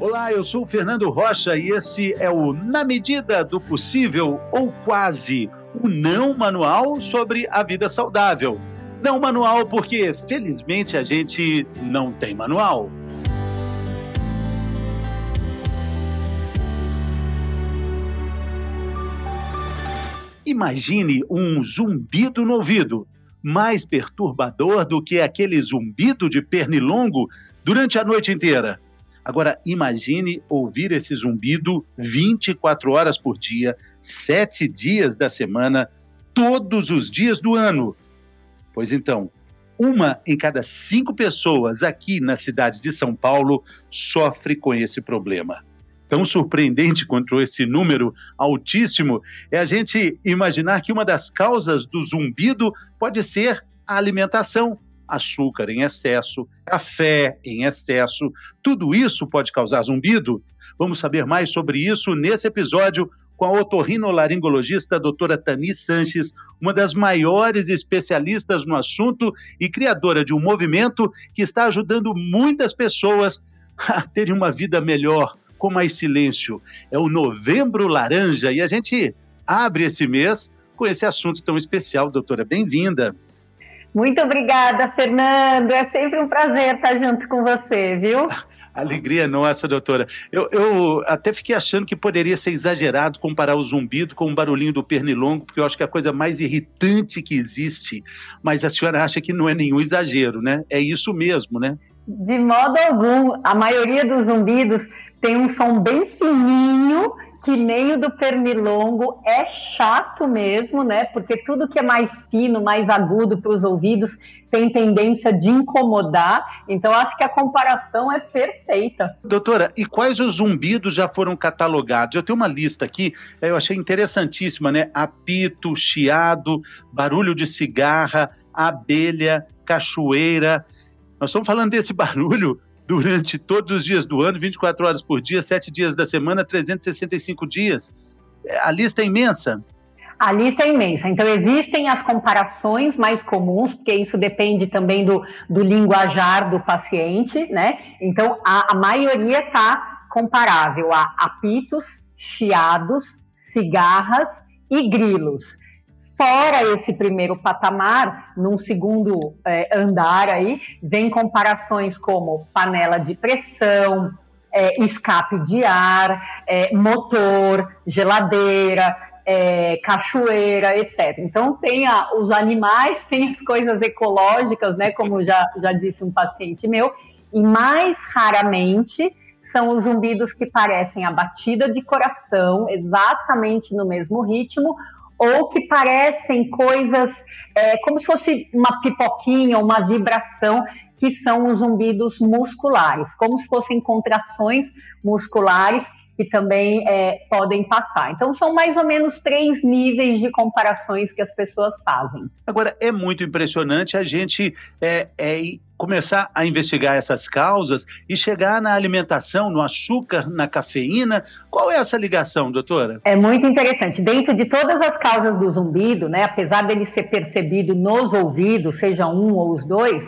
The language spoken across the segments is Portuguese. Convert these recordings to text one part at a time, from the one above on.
Olá, eu sou o Fernando Rocha e esse é o Na Medida do Possível ou Quase, o não manual sobre a vida saudável. Não manual porque, felizmente, a gente não tem manual. Imagine um zumbido no ouvido, mais perturbador do que aquele zumbido de pernilongo durante a noite inteira. Agora, imagine ouvir esse zumbido 24 horas por dia, sete dias da semana, todos os dias do ano. Pois então, uma em cada cinco pessoas aqui na cidade de São Paulo sofre com esse problema. Tão surpreendente quanto esse número altíssimo é a gente imaginar que uma das causas do zumbido pode ser a alimentação açúcar em excesso, café em excesso. Tudo isso pode causar zumbido? Vamos saber mais sobre isso nesse episódio com a otorrinolaringologista doutora Tani Sanches, uma das maiores especialistas no assunto e criadora de um movimento que está ajudando muitas pessoas a terem uma vida melhor, com mais silêncio. É o Novembro Laranja e a gente abre esse mês com esse assunto tão especial. Doutora, bem-vinda. Muito obrigada, Fernando. É sempre um prazer estar junto com você, viu? Alegria nossa, doutora. Eu, eu, até fiquei achando que poderia ser exagerado comparar o zumbido com o barulhinho do pernilongo, porque eu acho que é a coisa mais irritante que existe. Mas a senhora acha que não é nenhum exagero, né? É isso mesmo, né? De modo algum. A maioria dos zumbidos tem um som bem fininho que nem o do pernilongo é chato mesmo, né? Porque tudo que é mais fino, mais agudo para os ouvidos tem tendência de incomodar. Então, acho que a comparação é perfeita. Doutora, e quais os zumbidos já foram catalogados? Eu tenho uma lista aqui, eu achei interessantíssima, né? Apito, chiado, barulho de cigarra, abelha, cachoeira. Nós estamos falando desse barulho durante todos os dias do ano, 24 horas por dia, 7 dias da semana, 365 dias. É, a lista é imensa. A lista é imensa. Então, existem as comparações mais comuns, porque isso depende também do, do linguajar do paciente, né? Então, a, a maioria está comparável a apitos, chiados, cigarras e grilos. Fora esse primeiro patamar, num segundo é, andar aí, vem comparações como panela de pressão, é, escape de ar, é, motor, geladeira, é, cachoeira, etc. Então tem a, os animais, tem as coisas ecológicas, né? Como já, já disse um paciente meu, e mais raramente são os zumbidos que parecem a batida de coração, exatamente no mesmo ritmo, ou que parecem coisas é, como se fosse uma pipoquinha, uma vibração, que são os zumbidos musculares, como se fossem contrações musculares que também é, podem passar. Então, são mais ou menos três níveis de comparações que as pessoas fazem. Agora, é muito impressionante a gente é, é, começar a investigar essas causas e chegar na alimentação, no açúcar, na cafeína. Qual é essa ligação, doutora? É muito interessante. Dentro de todas as causas do zumbido, né, apesar dele ser percebido nos ouvidos, seja um ou os dois,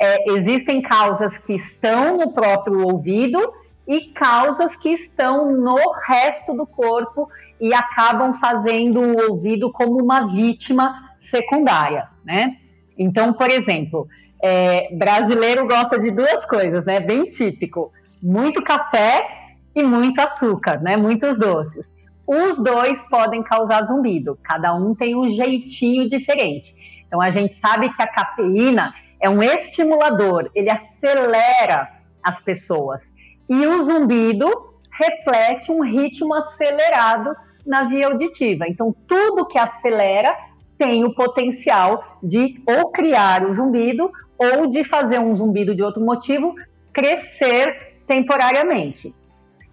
é, existem causas que estão no próprio ouvido e causas que estão no resto do corpo e acabam fazendo o ouvido como uma vítima secundária, né? Então, por exemplo, é, brasileiro gosta de duas coisas, né? Bem típico: muito café e muito açúcar, né? Muitos doces. Os dois podem causar zumbido, cada um tem um jeitinho diferente. Então, a gente sabe que a cafeína é um estimulador, ele acelera as pessoas. E o zumbido reflete um ritmo acelerado na via auditiva. Então, tudo que acelera tem o potencial de ou criar o zumbido ou de fazer um zumbido de outro motivo crescer temporariamente.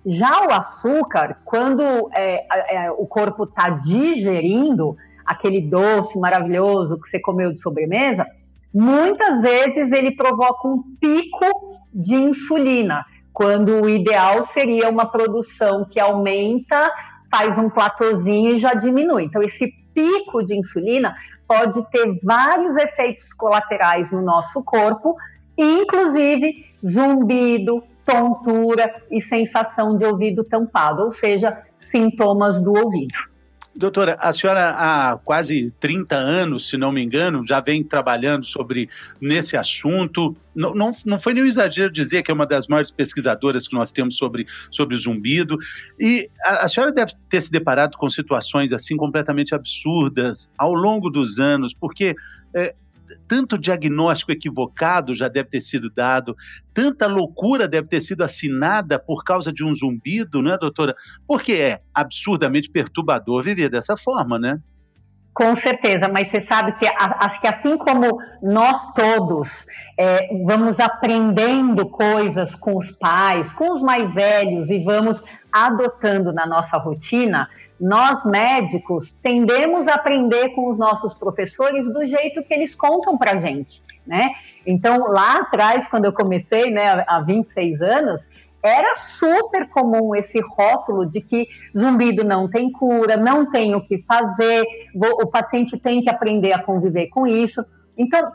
Já o açúcar, quando é, é, o corpo está digerindo aquele doce maravilhoso que você comeu de sobremesa, muitas vezes ele provoca um pico de insulina, quando o ideal seria uma produção que aumenta, faz um platôzinho e já diminui. Então, esse pico de insulina pode ter vários efeitos colaterais no nosso corpo, inclusive zumbido, tontura e sensação de ouvido tampado, ou seja, sintomas do ouvido. Doutora, a senhora há quase 30 anos, se não me engano, já vem trabalhando sobre nesse assunto. Não, não, não foi nenhum exagero dizer que é uma das maiores pesquisadoras que nós temos sobre, sobre zumbido. E a, a senhora deve ter se deparado com situações assim completamente absurdas ao longo dos anos, porque é, tanto diagnóstico equivocado já deve ter sido dado, tanta loucura deve ter sido assinada por causa de um zumbido, né, doutora? Porque é absurdamente perturbador viver dessa forma, né? Com certeza, mas você sabe que acho que assim como nós todos é, vamos aprendendo coisas com os pais, com os mais velhos e vamos adotando na nossa rotina, nós médicos tendemos a aprender com os nossos professores do jeito que eles contam para gente, né? Então, lá atrás, quando eu comecei, né, há 26 anos, era super comum esse rótulo de que zumbido não tem cura, não tem o que fazer, o paciente tem que aprender a conviver com isso. Então,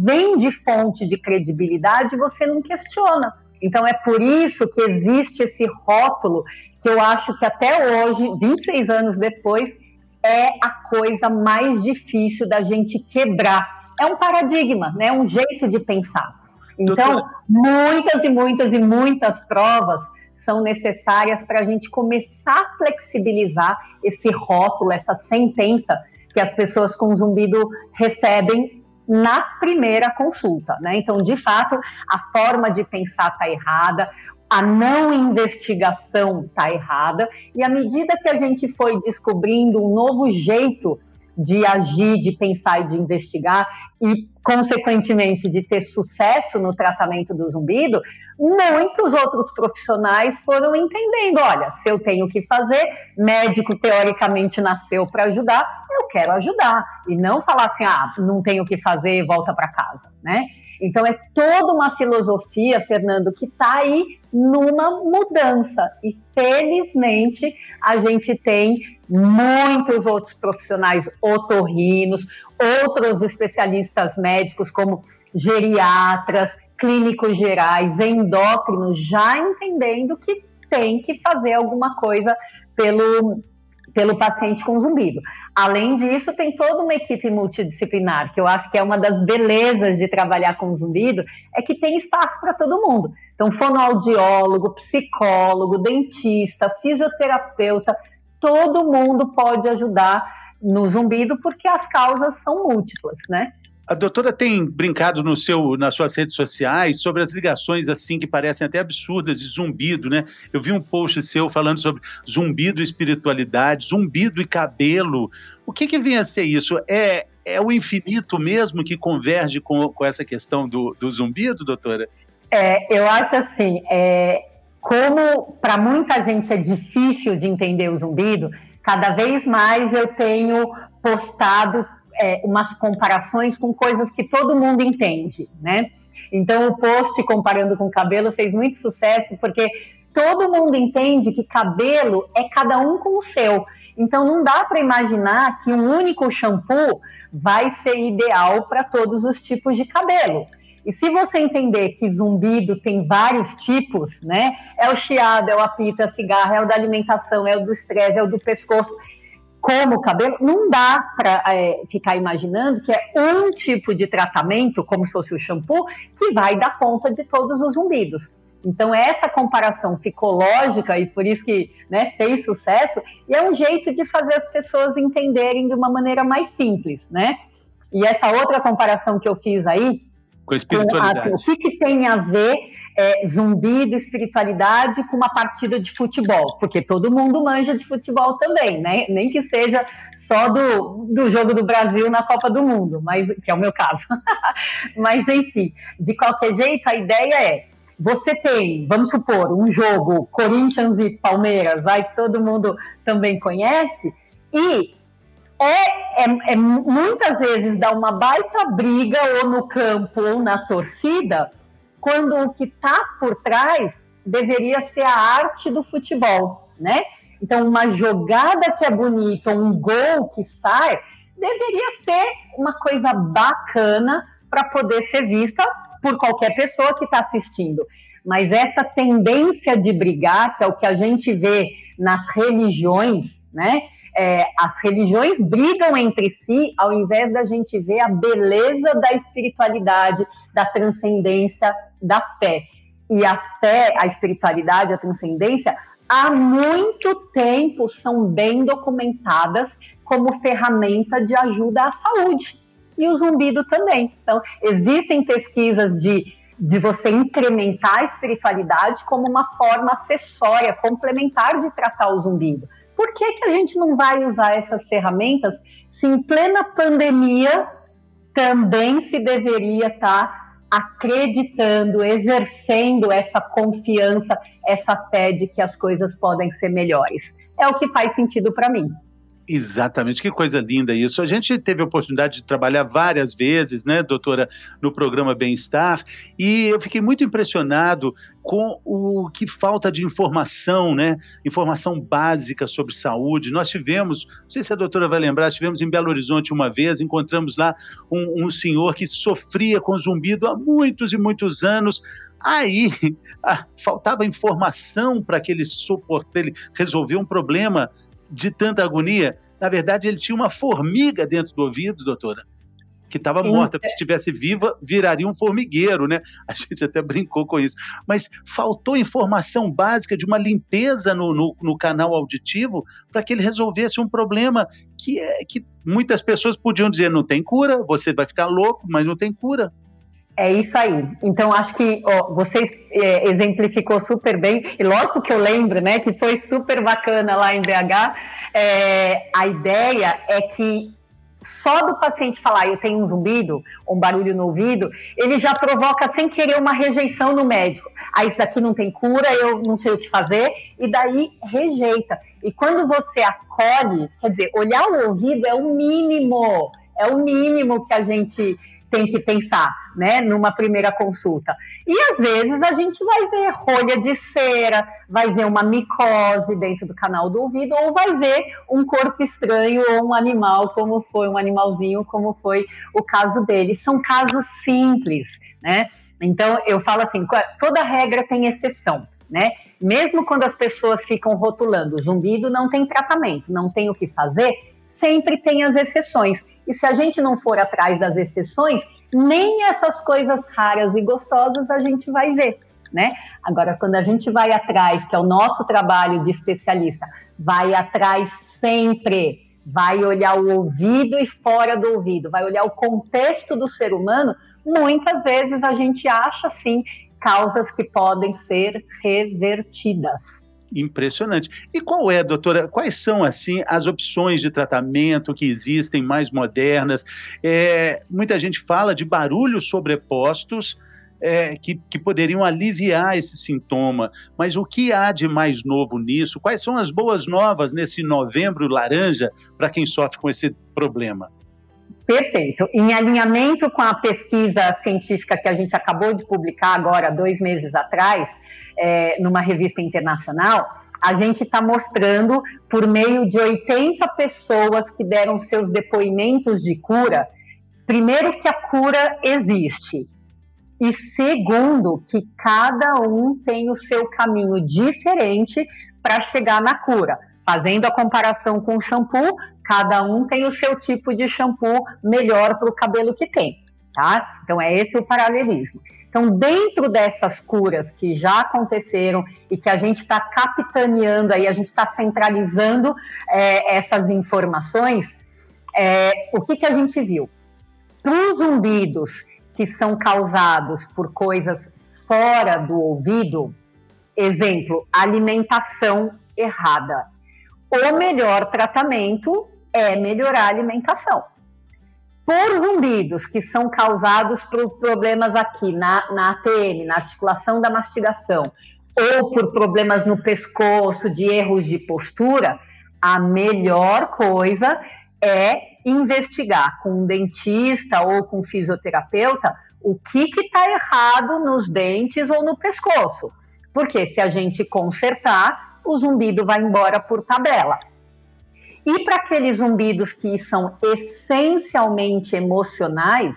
vem de fonte de credibilidade, você não questiona. Então, é por isso que existe esse rótulo que eu acho que até hoje, 26 anos depois, é a coisa mais difícil da gente quebrar. É um paradigma, né? um jeito de pensar. Então, Doutora. muitas e muitas e muitas provas são necessárias para a gente começar a flexibilizar esse rótulo, essa sentença que as pessoas com zumbido recebem na primeira consulta, né? Então, de fato, a forma de pensar está errada, a não investigação está errada, e à medida que a gente foi descobrindo um novo jeito de agir, de pensar e de investigar, e, consequentemente, de ter sucesso no tratamento do zumbido, muitos outros profissionais foram entendendo: olha, se eu tenho que fazer, médico teoricamente nasceu para ajudar, eu quero ajudar, e não falar assim: ah, não tenho o que fazer, volta para casa, né? Então é toda uma filosofia, Fernando, que está aí numa mudança. E felizmente a gente tem muitos outros profissionais otorrinos, outros especialistas médicos como geriatras, clínicos gerais, endócrinos, já entendendo que tem que fazer alguma coisa pelo pelo paciente com zumbido. Além disso, tem toda uma equipe multidisciplinar, que eu acho que é uma das belezas de trabalhar com zumbido, é que tem espaço para todo mundo. Então, fonoaudiólogo, psicólogo, dentista, fisioterapeuta, todo mundo pode ajudar no zumbido, porque as causas são múltiplas, né? A doutora tem brincado no seu, nas suas redes sociais sobre as ligações assim que parecem até absurdas de zumbido, né? Eu vi um post seu falando sobre zumbido e espiritualidade, zumbido e cabelo. O que, que vem a ser isso? É, é o infinito mesmo que converge com, com essa questão do, do zumbido, doutora? É, eu acho assim, é, como para muita gente é difícil de entender o zumbido, cada vez mais eu tenho postado é, umas comparações com coisas que todo mundo entende, né? Então o post comparando com cabelo fez muito sucesso porque todo mundo entende que cabelo é cada um com o seu. Então não dá para imaginar que um único shampoo vai ser ideal para todos os tipos de cabelo. E se você entender que zumbido tem vários tipos, né? É o chiado, é o apito, é o cigarro, é o da alimentação, é o do estresse, é o do pescoço como o cabelo, não dá para é, ficar imaginando que é um tipo de tratamento, como se fosse o shampoo, que vai dar conta de todos os zumbidos. Então, essa comparação ficou lógica e por isso que né, fez sucesso, e é um jeito de fazer as pessoas entenderem de uma maneira mais simples, né? E essa outra comparação que eu fiz aí, com a espiritualidade. Com a, o que, que tem a ver é, zumbi de espiritualidade com uma partida de futebol, porque todo mundo manja de futebol também, né? Nem que seja só do, do jogo do Brasil na Copa do Mundo, mas, que é o meu caso. mas, enfim, de qualquer jeito, a ideia é você tem, vamos supor, um jogo Corinthians e Palmeiras, aí todo mundo também conhece, e é, é, é, muitas vezes dá uma baita briga ou no campo ou na torcida, quando o que está por trás deveria ser a arte do futebol, né? Então, uma jogada que é bonita, um gol que sai, deveria ser uma coisa bacana para poder ser vista por qualquer pessoa que está assistindo. mas essa tendência de brigar, que é o que a gente vê nas religiões, né? É, as religiões brigam entre si ao invés da gente ver a beleza da espiritualidade, da transcendência, da fé. E a fé, a espiritualidade, a transcendência, há muito tempo são bem documentadas como ferramenta de ajuda à saúde. E o zumbido também. Então, existem pesquisas de, de você incrementar a espiritualidade como uma forma acessória, complementar de tratar o zumbido. Por que, que a gente não vai usar essas ferramentas se em plena pandemia também se deveria estar tá acreditando, exercendo essa confiança, essa fé de que as coisas podem ser melhores? É o que faz sentido para mim. Exatamente, que coisa linda isso. A gente teve a oportunidade de trabalhar várias vezes, né, doutora, no programa Bem-Estar, e eu fiquei muito impressionado com o que falta de informação, né? Informação básica sobre saúde. Nós tivemos, não sei se a doutora vai lembrar, tivemos em Belo Horizonte uma vez, encontramos lá um, um senhor que sofria com zumbido há muitos e muitos anos. Aí faltava informação para que ele ele resolver um problema de tanta agonia. Na verdade, ele tinha uma formiga dentro do ouvido, doutora, que estava morta, porque se estivesse viva, viraria um formigueiro, né? A gente até brincou com isso. Mas faltou informação básica de uma limpeza no, no, no canal auditivo para que ele resolvesse um problema que, é, que muitas pessoas podiam dizer: não tem cura, você vai ficar louco, mas não tem cura. É isso aí. Então, acho que ó, você é, exemplificou super bem, e lógico que eu lembro, né, que foi super bacana lá em BH. É, a ideia é que só do paciente falar eu tenho um zumbido, um barulho no ouvido, ele já provoca sem querer uma rejeição no médico. Ah, isso daqui não tem cura, eu não sei o que fazer, e daí rejeita. E quando você acolhe, quer dizer, olhar o ouvido é o mínimo, é o mínimo que a gente tem que pensar, né, numa primeira consulta. E às vezes a gente vai ver rolha de cera, vai ver uma micose dentro do canal do ouvido, ou vai ver um corpo estranho ou um animal, como foi um animalzinho, como foi o caso dele. São casos simples, né? Então eu falo assim, toda regra tem exceção, né? Mesmo quando as pessoas ficam rotulando, zumbido não tem tratamento, não tem o que fazer, sempre tem as exceções. E se a gente não for atrás das exceções, nem essas coisas raras e gostosas a gente vai ver. Né? Agora, quando a gente vai atrás, que é o nosso trabalho de especialista, vai atrás sempre, vai olhar o ouvido e fora do ouvido, vai olhar o contexto do ser humano, muitas vezes a gente acha, sim, causas que podem ser revertidas. Impressionante. E qual é, doutora, quais são, assim, as opções de tratamento que existem mais modernas? É, muita gente fala de barulhos sobrepostos, é, que, que, poderiam aliviar esse sintoma. Mas o que há de mais novo nisso? Quais são as boas novas nesse novembro laranja para quem sofre com esse problema? Perfeito. Em alinhamento com a pesquisa científica que a gente acabou de publicar agora, dois meses atrás, é, numa revista internacional, a gente está mostrando, por meio de 80 pessoas que deram seus depoimentos de cura, primeiro, que a cura existe, e segundo, que cada um tem o seu caminho diferente para chegar na cura. Fazendo a comparação com o shampoo, cada um tem o seu tipo de shampoo melhor para o cabelo que tem, tá? Então é esse o paralelismo. Então, dentro dessas curas que já aconteceram e que a gente está capitaneando aí, a gente está centralizando é, essas informações, é, o que, que a gente viu? Para os zumbidos que são causados por coisas fora do ouvido, exemplo, alimentação errada. O melhor tratamento é melhorar a alimentação por zumbidos que são causados por problemas aqui na, na ATM, na articulação da mastigação, ou por problemas no pescoço, de erros de postura, a melhor coisa é investigar com um dentista ou com um fisioterapeuta o que está errado nos dentes ou no pescoço. Porque se a gente consertar, o zumbido vai embora por tabela. E para aqueles zumbidos que são essencialmente emocionais,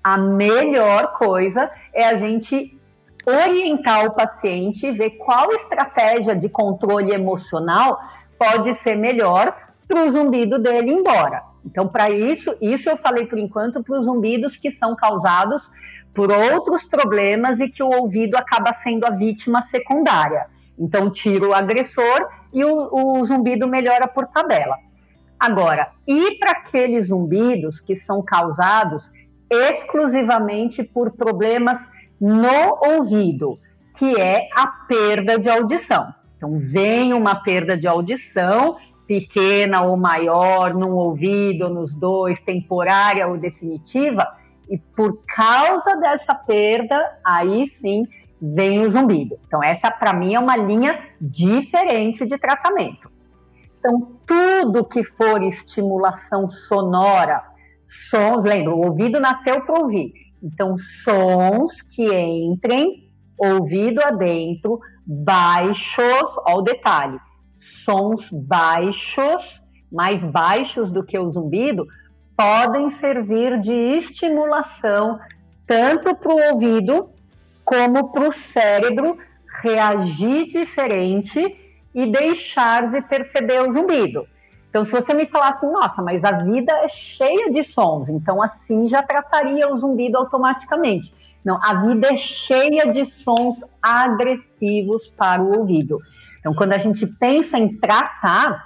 a melhor coisa é a gente orientar o paciente e ver qual estratégia de controle emocional pode ser melhor para o zumbido dele ir embora. Então, para isso, isso eu falei por enquanto para os zumbidos que são causados por outros problemas e que o ouvido acaba sendo a vítima secundária. Então, tira o agressor e o, o zumbido melhora por tabela. Agora, e para aqueles zumbidos que são causados exclusivamente por problemas no ouvido, que é a perda de audição. Então, vem uma perda de audição, pequena ou maior, num ouvido, nos dois, temporária ou definitiva, e por causa dessa perda, aí sim vem o zumbido. Então, essa para mim é uma linha diferente de tratamento. Então, tudo que for estimulação sonora, sons, lembra, o ouvido nasceu para ouvir. Então, sons que entrem ouvido adentro, baixos, olha o detalhe, sons baixos, mais baixos do que o zumbido, podem servir de estimulação tanto para o ouvido como para o cérebro reagir diferente e deixar de perceber o zumbido. Então, se você me falasse, nossa, mas a vida é cheia de sons, então assim já trataria o zumbido automaticamente. Não, a vida é cheia de sons agressivos para o ouvido. Então, quando a gente pensa em tratar,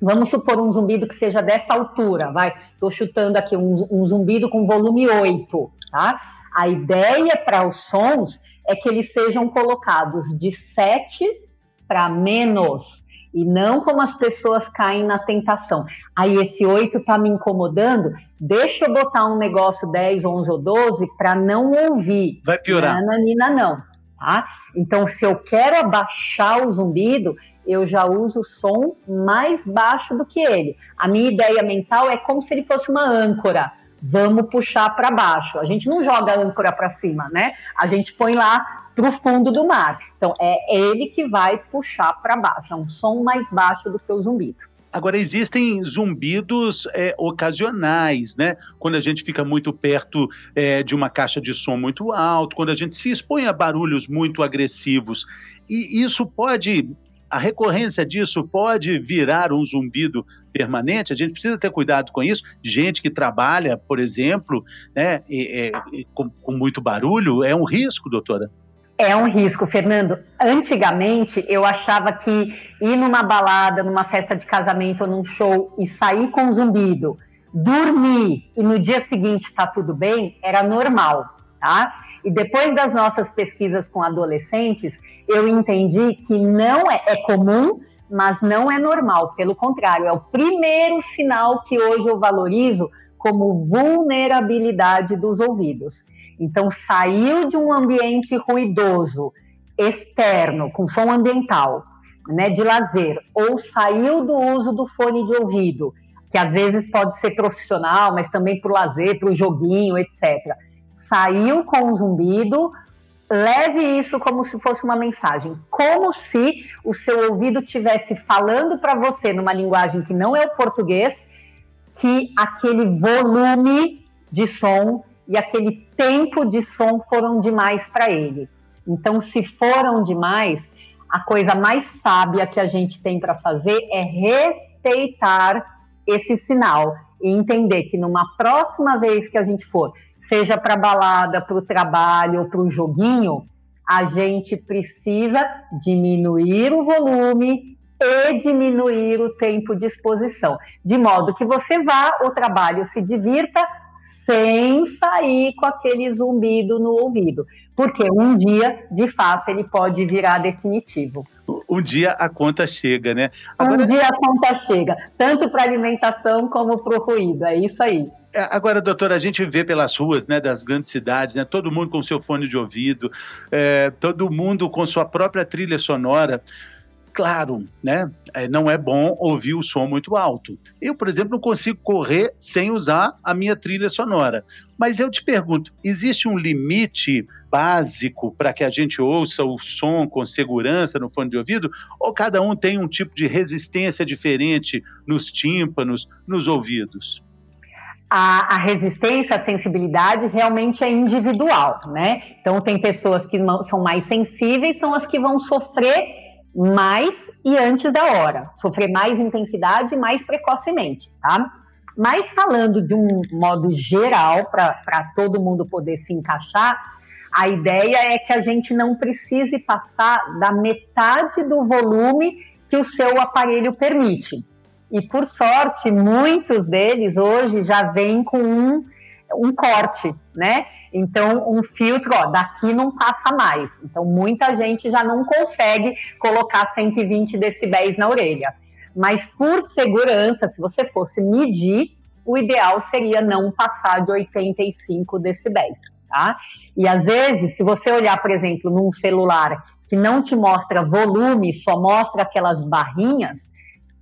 vamos supor um zumbido que seja dessa altura, vai, estou chutando aqui um, um zumbido com volume 8, tá? A ideia para os sons é que eles sejam colocados de 7 para menos e não como as pessoas caem na tentação. Aí esse 8 está me incomodando, deixa eu botar um negócio 10, 11 ou 12 para não ouvir. Vai piorar. Nananina não, tá? Então, se eu quero abaixar o zumbido, eu já uso o som mais baixo do que ele. A minha ideia mental é como se ele fosse uma âncora. Vamos puxar para baixo. A gente não joga a âncora para cima, né? A gente põe lá para o fundo do mar. Então, é ele que vai puxar para baixo. É um som mais baixo do que o zumbido. Agora, existem zumbidos é, ocasionais, né? Quando a gente fica muito perto é, de uma caixa de som muito alto, quando a gente se expõe a barulhos muito agressivos. E isso pode. A recorrência disso pode virar um zumbido permanente. A gente precisa ter cuidado com isso. Gente que trabalha, por exemplo, né, com, com muito barulho, é um risco, doutora. É um risco, Fernando. Antigamente, eu achava que ir numa balada, numa festa de casamento ou num show e sair com zumbido, dormir e no dia seguinte tá tudo bem, era normal, tá? E depois das nossas pesquisas com adolescentes, eu entendi que não é, é comum, mas não é normal. Pelo contrário, é o primeiro sinal que hoje eu valorizo como vulnerabilidade dos ouvidos. Então, saiu de um ambiente ruidoso, externo, com som ambiental, né, de lazer, ou saiu do uso do fone de ouvido, que às vezes pode ser profissional, mas também para o lazer, para o joguinho, etc. Saiu com o zumbido, leve isso como se fosse uma mensagem, como se o seu ouvido estivesse falando para você numa linguagem que não é o português, que aquele volume de som e aquele tempo de som foram demais para ele. Então, se foram demais, a coisa mais sábia que a gente tem para fazer é respeitar esse sinal e entender que numa próxima vez que a gente for, seja para balada, para o trabalho ou para o joguinho, a gente precisa diminuir o volume e diminuir o tempo de exposição, de modo que você vá ao trabalho, se divirta, sem sair com aquele zumbido no ouvido. Porque um dia, de fato, ele pode virar definitivo. Um dia a conta chega, né? Agora... Um dia a conta chega, tanto para alimentação como para o ruído, é isso aí. É, agora, doutora, a gente vê pelas ruas né, das grandes cidades, né, todo mundo com seu fone de ouvido, é, todo mundo com sua própria trilha sonora claro, né? É, não é bom ouvir o som muito alto. Eu, por exemplo, não consigo correr sem usar a minha trilha sonora. Mas eu te pergunto, existe um limite básico para que a gente ouça o som com segurança no fone de ouvido? Ou cada um tem um tipo de resistência diferente nos tímpanos, nos ouvidos? a, a, resistência, a sensibilidade realmente é individual, né? Então, tem pessoas que são mais sensíveis, são as que vão sofrer mais e antes da hora, sofrer mais intensidade mais precocemente, tá? Mas falando de um modo geral, para todo mundo poder se encaixar, a ideia é que a gente não precise passar da metade do volume que o seu aparelho permite. E por sorte, muitos deles hoje já vêm com um, um corte, né? Então, um filtro, ó, daqui não passa mais. Então, muita gente já não consegue colocar 120 decibéis na orelha. Mas, por segurança, se você fosse medir, o ideal seria não passar de 85 decibéis, tá? E às vezes, se você olhar, por exemplo, num celular que não te mostra volume, só mostra aquelas barrinhas,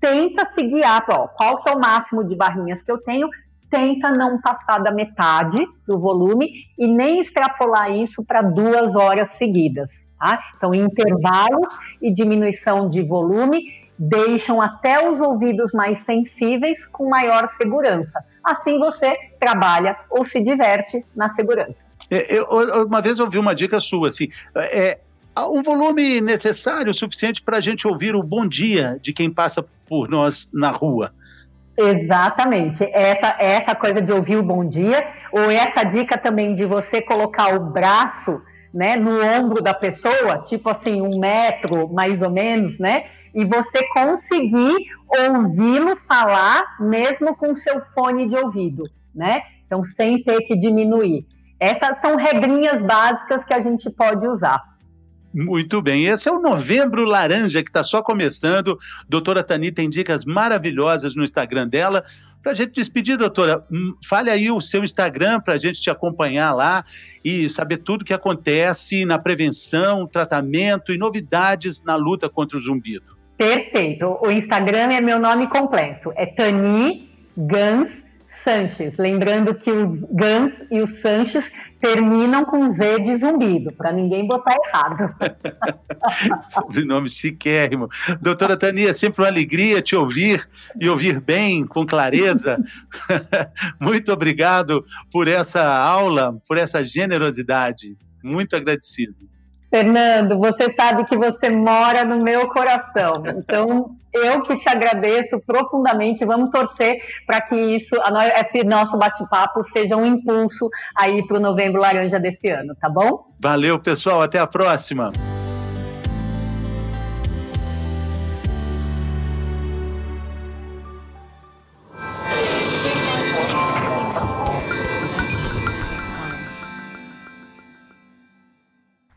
tenta se guiar para qual que é o máximo de barrinhas que eu tenho, tenta não passar da metade do volume e nem extrapolar isso para duas horas seguidas. Tá? Então, intervalos e diminuição de volume deixam até os ouvidos mais sensíveis com maior segurança. Assim você trabalha ou se diverte na segurança. É, eu, uma vez eu ouvi uma dica sua, assim, é, um volume necessário, suficiente para a gente ouvir o bom dia de quem passa por nós na rua. Exatamente. Essa, essa coisa de ouvir o bom dia, ou essa dica também de você colocar o braço né, no ombro da pessoa, tipo assim, um metro mais ou menos, né? E você conseguir ouvi-lo falar mesmo com seu fone de ouvido, né? Então, sem ter que diminuir. Essas são regrinhas básicas que a gente pode usar. Muito bem, esse é o Novembro Laranja que está só começando. Doutora Tani tem dicas maravilhosas no Instagram dela. Para a gente despedir, doutora, hum, fale aí o seu Instagram para a gente te acompanhar lá e saber tudo o que acontece na prevenção, tratamento e novidades na luta contra o zumbido. Perfeito. O Instagram é meu nome completo. É Tani Gans Sanches. Lembrando que os Gans e os Sanches terminam com Z de zumbido, para ninguém botar errado. Sobrenome chiquérrimo. Doutora Tania, sempre uma alegria te ouvir e ouvir bem, com clareza. Muito obrigado por essa aula, por essa generosidade. Muito agradecido. Fernando, você sabe que você mora no meu coração. Então, eu que te agradeço profundamente. Vamos torcer para que isso, esse nosso bate-papo, seja um impulso aí para o Novembro Laranja desse ano, tá bom? Valeu, pessoal. Até a próxima.